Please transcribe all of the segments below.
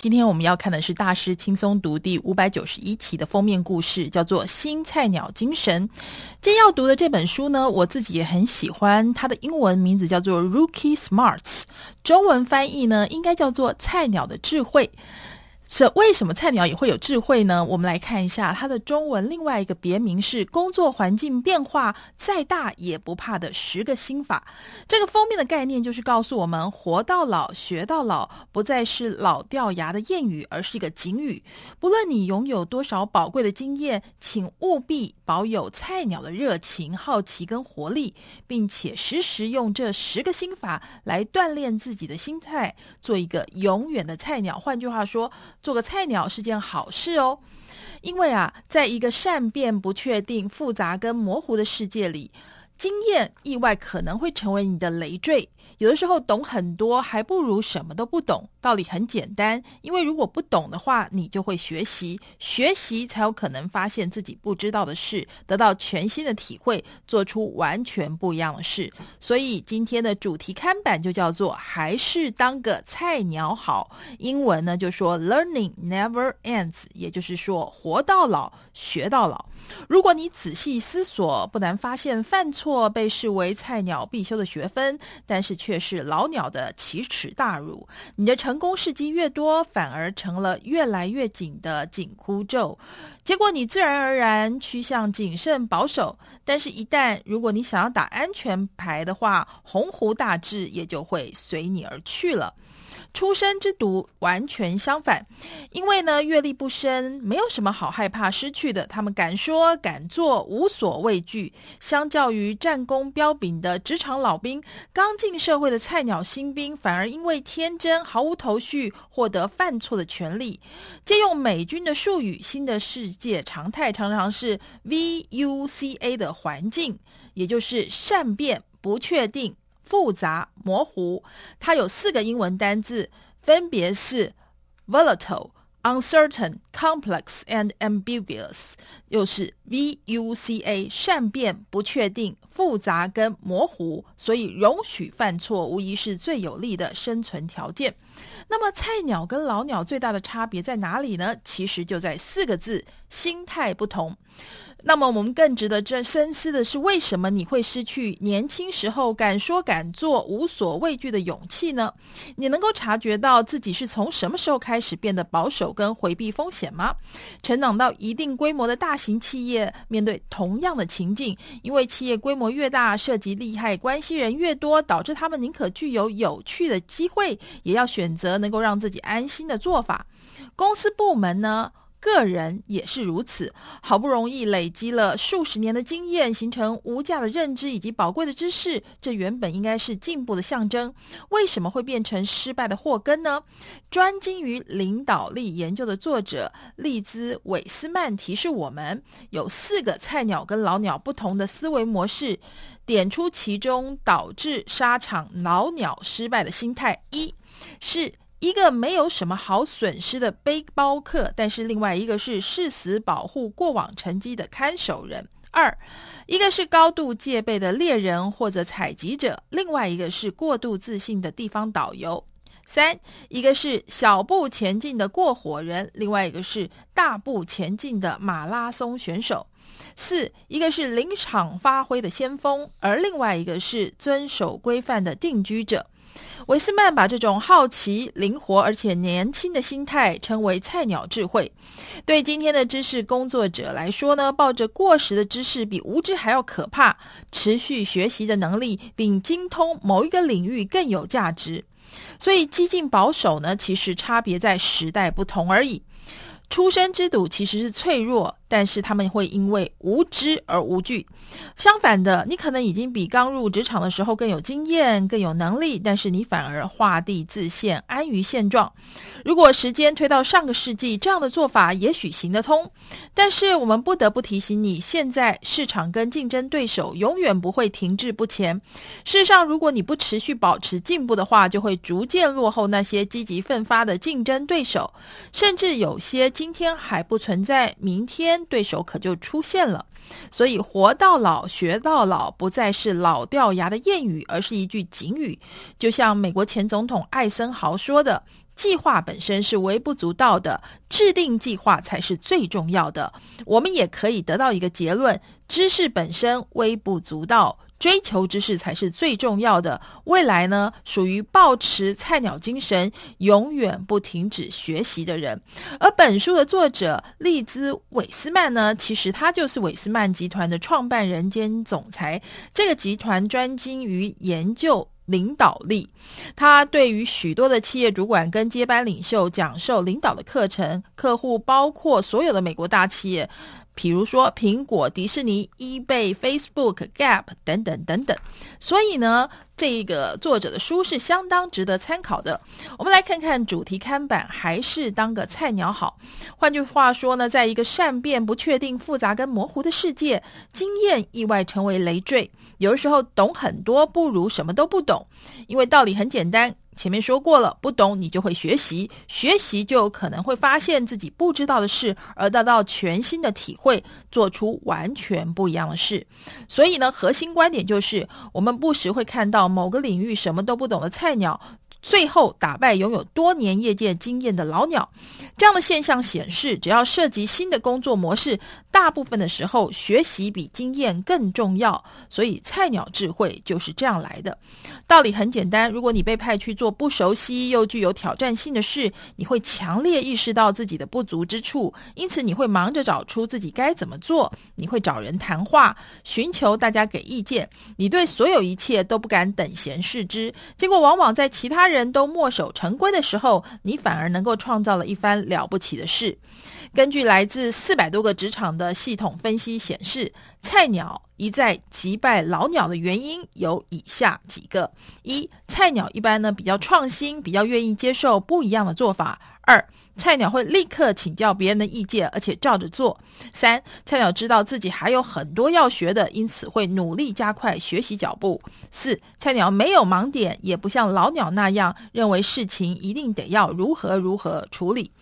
今天我们要看的是大师轻松读第五百九十一期的封面故事，叫做《新菜鸟精神》。今天要读的这本书呢，我自己也很喜欢，它的英文名字叫做《Rookie Smarts》，中文翻译呢应该叫做《菜鸟的智慧》。是为什么菜鸟也会有智慧呢？我们来看一下它的中文，另外一个别名是“工作环境变化再大也不怕的十个心法”。这个封面的概念就是告诉我们：活到老，学到老，不再是老掉牙的谚语，而是一个警语。不论你拥有多少宝贵的经验，请务必保有菜鸟的热情、好奇跟活力，并且时时用这十个心法来锻炼自己的心态，做一个永远的菜鸟。换句话说，做个菜鸟是件好事哦，因为啊，在一个善变、不确定、复杂跟模糊的世界里。经验意外可能会成为你的累赘，有的时候懂很多还不如什么都不懂。道理很简单，因为如果不懂的话，你就会学习，学习才有可能发现自己不知道的事，得到全新的体会，做出完全不一样的事。所以今天的主题看板就叫做“还是当个菜鸟好”，英文呢就说 “Learning never ends”，也就是说活到老学到老。如果你仔细思索，不难发现犯错。或被视为菜鸟必修的学分，但是却是老鸟的奇耻大辱。你的成功事迹越多，反而成了越来越紧的紧箍咒。结果你自然而然趋向谨慎保守。但是，一旦如果你想要打安全牌的话，鸿鹄大志也就会随你而去了。出生之毒完全相反，因为呢，阅历不深，没有什么好害怕失去的。他们敢说敢做，无所畏惧。相较于战功彪炳的职场老兵，刚进社会的菜鸟新兵，反而因为天真毫无头绪，获得犯错的权利。借用美军的术语，新的世界常态常常是 VUCA 的环境，也就是善变、不确定。复杂模糊，它有四个英文单字，分别是 volatile、uncertain、complex and ambiguous，又是 V U C A，善变、不确定、复杂跟模糊，所以容许犯错无疑是最有利的生存条件。那么菜鸟跟老鸟最大的差别在哪里呢？其实就在四个字：心态不同。那么我们更值得这深思的是，为什么你会失去年轻时候敢说敢做、无所畏惧的勇气呢？你能够察觉到自己是从什么时候开始变得保守跟回避风险吗？成长到一定规模的大型企业，面对同样的情境，因为企业规模越大，涉及利害关系人越多，导致他们宁可具有有趣的机会，也要选择能够让自己安心的做法。公司部门呢？个人也是如此，好不容易累积了数十年的经验，形成无价的认知以及宝贵的知识，这原本应该是进步的象征，为什么会变成失败的祸根呢？专精于领导力研究的作者利兹·韦斯曼提示我们，有四个菜鸟跟老鸟不同的思维模式，点出其中导致沙场老鸟失败的心态：一是。一个没有什么好损失的背包客，但是另外一个是誓死保护过往成绩的看守人。二，一个是高度戒备的猎人或者采集者，另外一个是过度自信的地方导游。三，一个是小步前进的过火人，另外一个是大步前进的马拉松选手。四，一个是临场发挥的先锋，而另外一个是遵守规范的定居者。韦斯曼把这种好奇、灵活而且年轻的心态称为“菜鸟智慧”。对今天的知识工作者来说呢，抱着过时的知识比无知还要可怕。持续学习的能力并精通某一个领域更有价值。所以，激进保守呢，其实差别在时代不同而已。出生之犊其实是脆弱。但是他们会因为无知而无惧。相反的，你可能已经比刚入职场的时候更有经验、更有能力，但是你反而画地自限、安于现状。如果时间推到上个世纪，这样的做法也许行得通。但是我们不得不提醒你，现在市场跟竞争对手永远不会停滞不前。事实上，如果你不持续保持进步的话，就会逐渐落后那些积极奋发的竞争对手，甚至有些今天还不存在，明天。对手可就出现了，所以活到老学到老不再是老掉牙的谚语，而是一句警语。就像美国前总统艾森豪说的：“计划本身是微不足道的，制定计划才是最重要的。我们也可以得到一个结论：知识本身微不足道。追求知识才是最重要的。未来呢，属于抱持菜鸟精神，永远不停止学习的人。而本书的作者利兹韦斯曼呢，其实他就是韦斯曼集团的创办人兼总裁。这个集团专精于研究领导力，他对于许多的企业主管跟接班领袖讲授领导的课程，客户包括所有的美国大企业。比如说，苹果、迪士尼、eBay、Facebook、Gap 等等等等。所以呢，这个作者的书是相当值得参考的。我们来看看主题看板，还是当个菜鸟好。换句话说呢，在一个善变、不确定、复杂跟模糊的世界，经验意外成为累赘。有的时候，懂很多不如什么都不懂，因为道理很简单。前面说过了，不懂你就会学习，学习就有可能会发现自己不知道的事，而得到全新的体会，做出完全不一样的事。所以呢，核心观点就是，我们不时会看到某个领域什么都不懂的菜鸟。最后打败拥有多年业界经验的老鸟，这样的现象显示，只要涉及新的工作模式，大部分的时候学习比经验更重要。所以菜鸟智慧就是这样来的。道理很简单，如果你被派去做不熟悉又具有挑战性的事，你会强烈意识到自己的不足之处，因此你会忙着找出自己该怎么做。你会找人谈话，寻求大家给意见。你对所有一切都不敢等闲视之，结果往往在其他人都墨守成规的时候，你反而能够创造了一番了不起的事。根据来自四百多个职场的系统分析显示，菜鸟一再击败老鸟的原因有以下几个：一、菜鸟一般呢比较创新，比较愿意接受不一样的做法；二、菜鸟会立刻请教别人的意见，而且照着做。三、菜鸟知道自己还有很多要学的，因此会努力加快学习脚步。四、菜鸟没有盲点，也不像老鸟那样认为事情一定得要如何如何处理。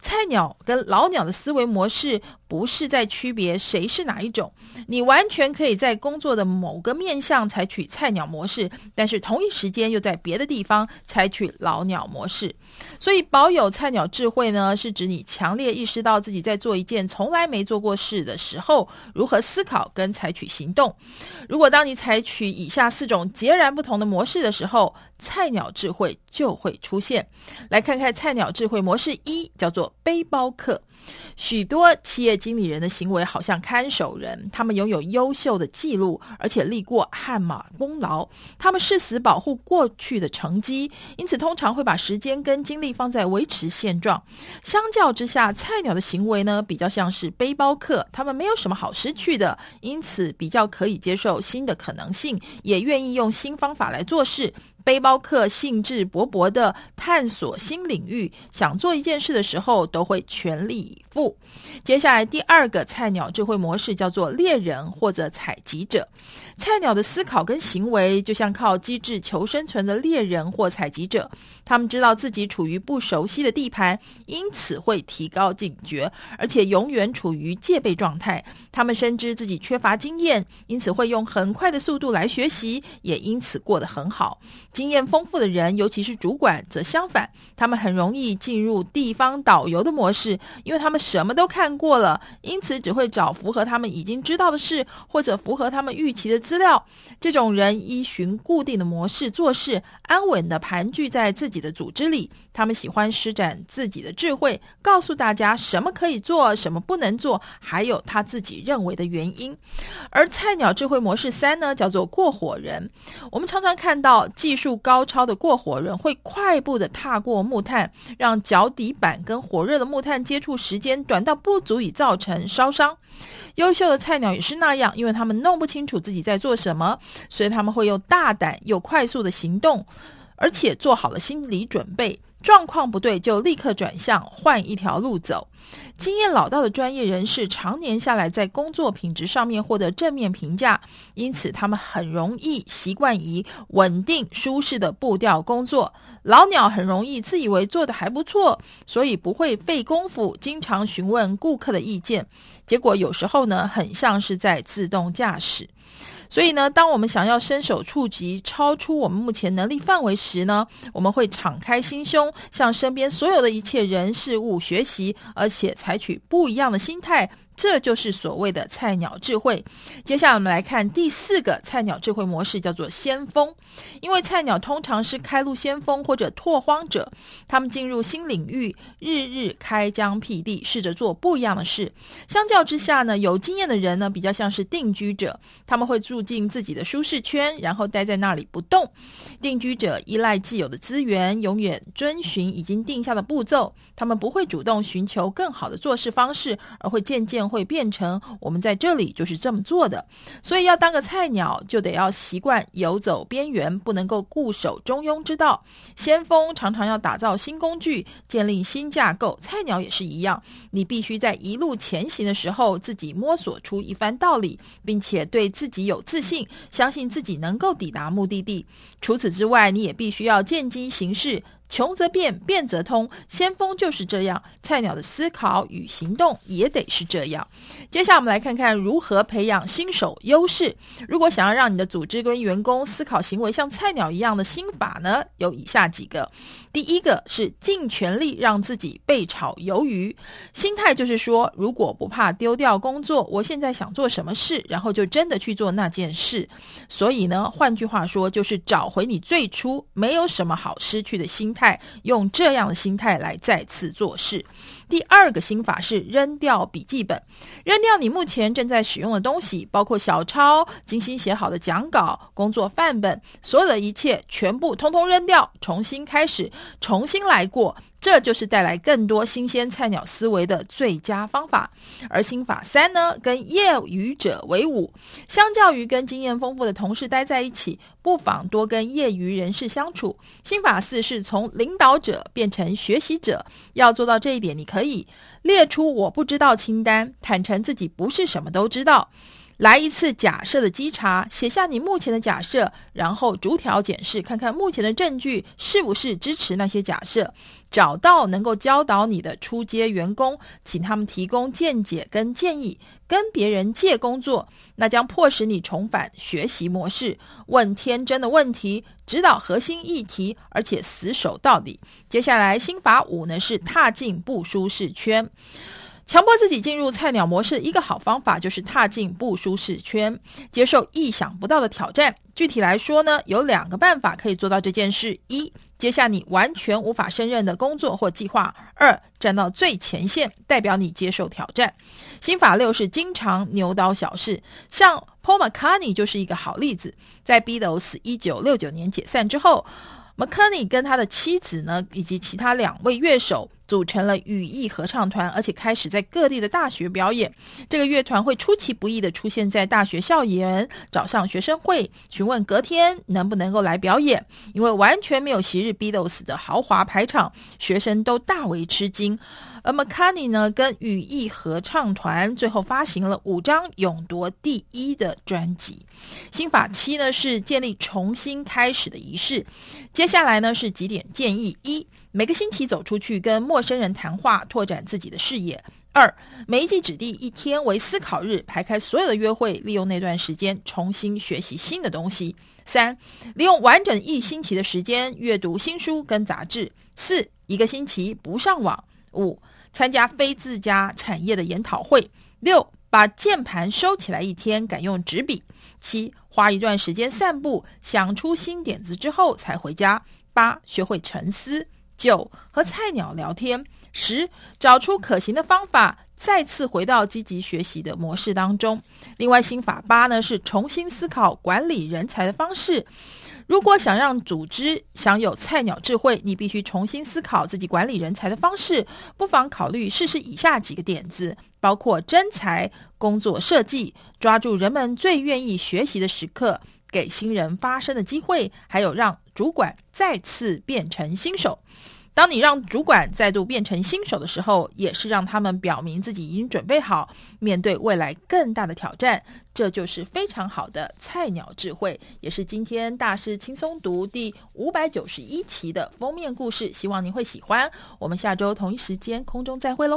菜鸟跟老鸟的思维模式不是在区别谁是哪一种，你完全可以在工作的某个面向采取菜鸟模式，但是同一时间又在别的地方采取老鸟模式。所以保有菜鸟智慧呢，是指你强烈意识到自己在做一件从来没做过事的时候，如何思考跟采取行动。如果当你采取以下四种截然不同的模式的时候，菜鸟智慧就会出现。来看看菜鸟智慧模式一，叫做背包客。许多企业经理人的行为好像看守人，他们拥有优秀的记录，而且立过汗马功劳。他们誓死保护过去的成绩，因此通常会把时间跟精力放在维持现状。相较之下，菜鸟的行为呢，比较像是背包客，他们没有什么好失去的，因此比较可以接受新的可能性，也愿意用新方法来做事。背包客兴致勃勃地探索新领域，想做一件事的时候都会全力以赴。接下来第二个菜鸟智慧模式叫做猎人或者采集者。菜鸟的思考跟行为就像靠机智求生存的猎人或采集者，他们知道自己处于不熟悉的地盘，因此会提高警觉，而且永远处于戒备状态。他们深知自己缺乏经验，因此会用很快的速度来学习，也因此过得很好。经验丰富的人，尤其是主管，则相反，他们很容易进入地方导游的模式，因为他们什么都看过了，因此只会找符合他们已经知道的事，或者符合他们预期的资料。这种人依循固定的模式做事，安稳地盘踞在自己的组织里。他们喜欢施展自己的智慧，告诉大家什么可以做，什么不能做，还有他自己认为的原因。而菜鸟智慧模式三呢，叫做过火人。我们常常看到技术。高超的过火人会快步的踏过木炭，让脚底板跟火热的木炭接触时间短到不足以造成烧伤。优秀的菜鸟也是那样，因为他们弄不清楚自己在做什么，所以他们会用大胆又快速的行动，而且做好了心理准备。状况不对，就立刻转向，换一条路走。经验老道的专业人士，常年下来在工作品质上面获得正面评价，因此他们很容易习惯以稳定舒适的步调工作。老鸟很容易自以为做得还不错，所以不会费功夫，经常询问顾客的意见，结果有时候呢，很像是在自动驾驶。所以呢，当我们想要伸手触及超出我们目前能力范围时呢，我们会敞开心胸，向身边所有的一切人事物学习，而且采取不一样的心态。这就是所谓的菜鸟智慧。接下来我们来看第四个菜鸟智慧模式，叫做先锋。因为菜鸟通常是开路先锋或者拓荒者，他们进入新领域，日日开疆辟地，试着做不一样的事。相较之下呢，有经验的人呢，比较像是定居者，他们会住进自己的舒适圈，然后待在那里不动。定居者依赖既有的资源，永远遵循已经定下的步骤，他们不会主动寻求更好的做事方式，而会渐渐。会变成我们在这里就是这么做的，所以要当个菜鸟，就得要习惯游走边缘，不能够固守中庸之道。先锋常常要打造新工具，建立新架构，菜鸟也是一样。你必须在一路前行的时候，自己摸索出一番道理，并且对自己有自信，相信自己能够抵达目的地。除此之外，你也必须要见机行事。穷则变，变则通。先锋就是这样，菜鸟的思考与行动也得是这样。接下来，我们来看看如何培养新手优势。如果想要让你的组织跟员工思考行为像菜鸟一样的心法呢，有以下几个。第一个是尽全力让自己被炒鱿鱼，心态就是说，如果不怕丢掉工作，我现在想做什么事，然后就真的去做那件事。所以呢，换句话说，就是找回你最初没有什么好失去的心态，用这样的心态来再次做事。第二个心法是扔掉笔记本，扔掉你目前正在使用的东西，包括小抄、精心写好的讲稿、工作范本，所有的一切全部通通扔掉，重新开始，重新来过。这就是带来更多新鲜菜鸟思维的最佳方法。而心法三呢，跟业余者为伍，相较于跟经验丰富的同事待在一起，不妨多跟业余人士相处。心法四是从领导者变成学习者，要做到这一点，你可以列出我不知道清单，坦诚自己不是什么都知道。来一次假设的稽查，写下你目前的假设，然后逐条检视，看看目前的证据是不是支持那些假设。找到能够教导你的初阶员工，请他们提供见解跟建议。跟别人借工作，那将迫使你重返学习模式，问天真的问题，指导核心议题，而且死守到底。接下来，心法五呢是踏进不舒适圈。强迫自己进入菜鸟模式，一个好方法就是踏进不舒适圈，接受意想不到的挑战。具体来说呢，有两个办法可以做到这件事：一、接下你完全无法胜任的工作或计划；二、站到最前线，代表你接受挑战。心法六是经常牛刀小试，像 Paul McCartney 就是一个好例子。在 Beatles 一九六九年解散之后，McCartney 跟他的妻子呢，以及其他两位乐手。组成了羽翼合唱团，而且开始在各地的大学表演。这个乐团会出其不意的出现在大学校园，找上学生会，询问隔天能不能够来表演。因为完全没有昔日 Beatles 的豪华排场，学生都大为吃惊。而 m c c a n e y 呢，跟羽翼合唱团最后发行了五张勇夺第一的专辑。心法七呢，是建立重新开始的仪式。接下来呢，是几点建议：一、每个星期走出去跟陌生人谈话，拓展自己的视野；二、每一季指定一天为思考日，排开所有的约会，利用那段时间重新学习新的东西；三、利用完整一星期的时间阅读新书跟杂志；四、一个星期不上网；五、参加非自家产业的研讨会，六，把键盘收起来一天，改用纸笔；七，花一段时间散步，想出新点子之后才回家；八，学会沉思；九，和菜鸟聊天；十，找出可行的方法，再次回到积极学习的模式当中。另外，心法八呢，是重新思考管理人才的方式。如果想让组织享有菜鸟智慧，你必须重新思考自己管理人才的方式。不妨考虑试试以下几个点子，包括真才、工作设计、抓住人们最愿意学习的时刻、给新人发声的机会，还有让主管再次变成新手。当你让主管再度变成新手的时候，也是让他们表明自己已经准备好面对未来更大的挑战。这就是非常好的菜鸟智慧，也是今天大师轻松读第五百九十一期的封面故事。希望您会喜欢。我们下周同一时间空中再会喽。